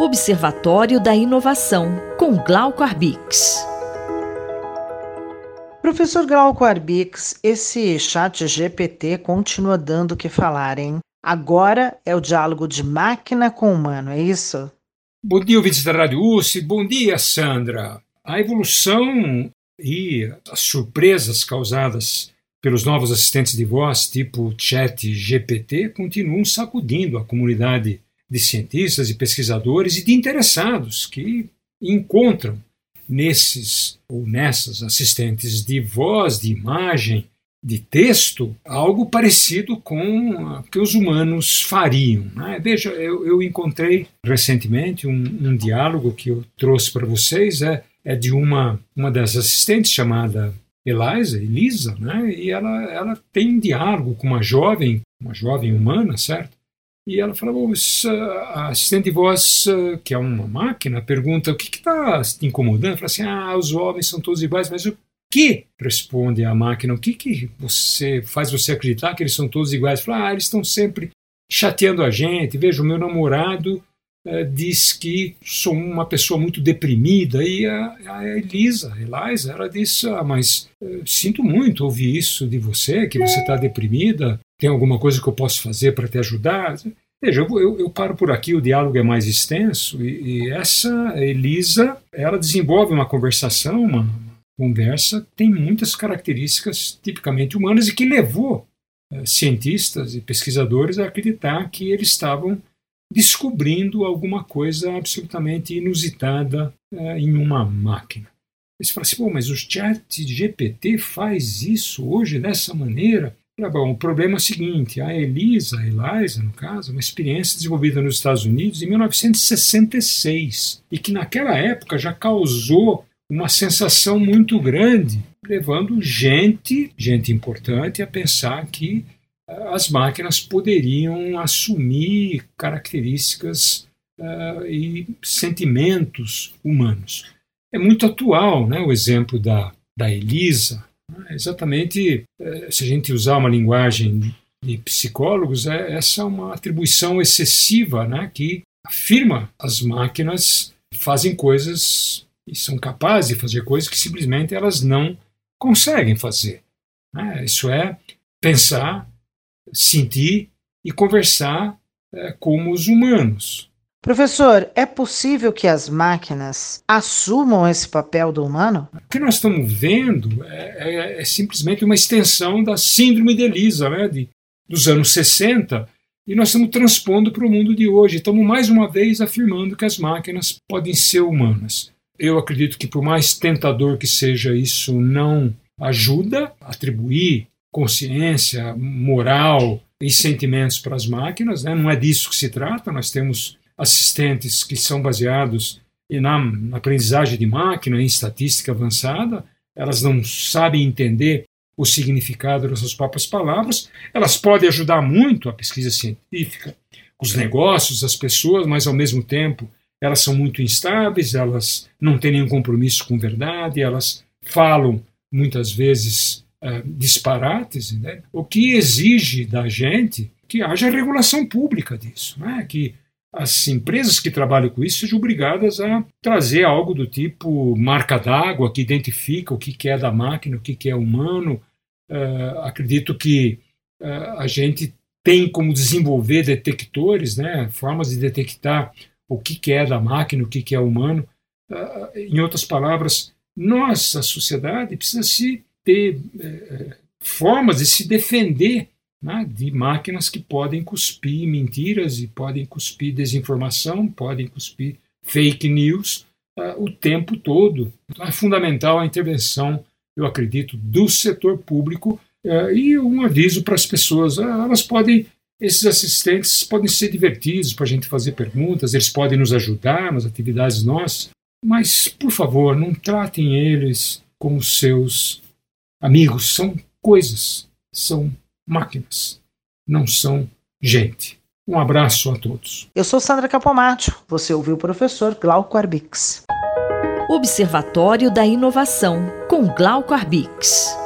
Observatório da Inovação, com Glauco Arbix. Professor Glauco Arbix, esse chat GPT continua dando o que falar, hein? Agora é o diálogo de máquina com humano, é isso? Bom dia, ouvintes da Rádio USP. Bom dia, Sandra. A evolução e as surpresas causadas pelos novos assistentes de voz, tipo Chat GPT, continuam sacudindo a comunidade de cientistas e pesquisadores e de interessados que encontram nesses ou nessas assistentes de voz, de imagem, de texto, algo parecido com o que os humanos fariam. Né? Veja, eu, eu, encontrei recentemente um, um, diálogo que eu trouxe para vocês, é, é de uma, uma das assistentes chamada Eliza, Elisa, né? e ela, ela tem um diálogo com uma jovem, uma jovem humana, certo? E ela fala, a assistente de voz, que é uma máquina, pergunta o que está te incomodando? Fala assim, ah, os homens são todos iguais, mas o que? Responde a máquina, o que, que você faz você acreditar que eles são todos iguais? Fala, ah, eles estão sempre chateando a gente. Veja, o meu namorado eh, diz que sou uma pessoa muito deprimida. E a, a Elisa, Eliza, ela disse, ah, mas eh, sinto muito ouvir isso de você, que você está deprimida tem alguma coisa que eu posso fazer para te ajudar? Veja, eu, eu, eu, paro por aqui, o diálogo é mais extenso, e, e essa Elisa, ela desenvolve uma conversação, uma, uma conversa, tem muitas características tipicamente humanas e que levou eh, cientistas e pesquisadores a acreditar que eles estavam descobrindo alguma coisa absolutamente inusitada eh, em uma máquina. Eles falam assim, mas o chat GPT faz isso hoje dessa maneira? Tá bom, o problema é o seguinte: a Elisa, a Eliza, no caso, uma experiência desenvolvida nos Estados Unidos em 1966 e que naquela época já causou uma sensação muito grande, levando gente, gente importante, a pensar que as máquinas poderiam assumir características uh, e sentimentos humanos. É muito atual né, o exemplo da, da Elisa, é exatamente, é, se a gente usar uma linguagem de psicólogos, é, essa é uma atribuição excessiva né, que afirma as máquinas fazem coisas e são capazes de fazer coisas que simplesmente elas não conseguem fazer. Né? Isso é pensar, sentir e conversar é, como os humanos. Professor, é possível que as máquinas assumam esse papel do humano? O que nós estamos vendo é, é, é simplesmente uma extensão da síndrome de Elisa, né, de, dos anos 60, e nós estamos transpondo para o mundo de hoje. Estamos mais uma vez afirmando que as máquinas podem ser humanas. Eu acredito que, por mais tentador que seja isso, não ajuda a atribuir consciência, moral e sentimentos para as máquinas. Né? Não é disso que se trata. Nós temos assistentes que são baseados na, na aprendizagem de máquina, em estatística avançada, elas não sabem entender o significado das suas próprias palavras, elas podem ajudar muito a pesquisa científica, os negócios, as pessoas, mas ao mesmo tempo elas são muito instáveis, elas não têm nenhum compromisso com verdade, elas falam muitas vezes uh, disparates, né? o que exige da gente que haja regulação pública disso, né? que as empresas que trabalham com isso sejam obrigadas a trazer algo do tipo marca d'água que identifica o que é da máquina, o que é humano. Uh, acredito que uh, a gente tem como desenvolver detectores, né, formas de detectar o que é da máquina, o que é humano. Uh, em outras palavras, nossa sociedade precisa se ter eh, formas de se defender né, de máquinas que podem cuspir mentiras e podem cuspir desinformação, podem cuspir fake news uh, o tempo todo. Então, é fundamental a intervenção, eu acredito, do setor público uh, e um aviso para as pessoas: uh, elas podem, esses assistentes podem ser divertidos para a gente fazer perguntas, eles podem nos ajudar nas atividades nossas, mas, por favor, não tratem eles como seus amigos, são coisas, são máquinas, não são gente. Um abraço a todos. Eu sou Sandra Capomatto. Você ouviu o professor Glauco Arbix. Observatório da Inovação, com Glauco Arbix.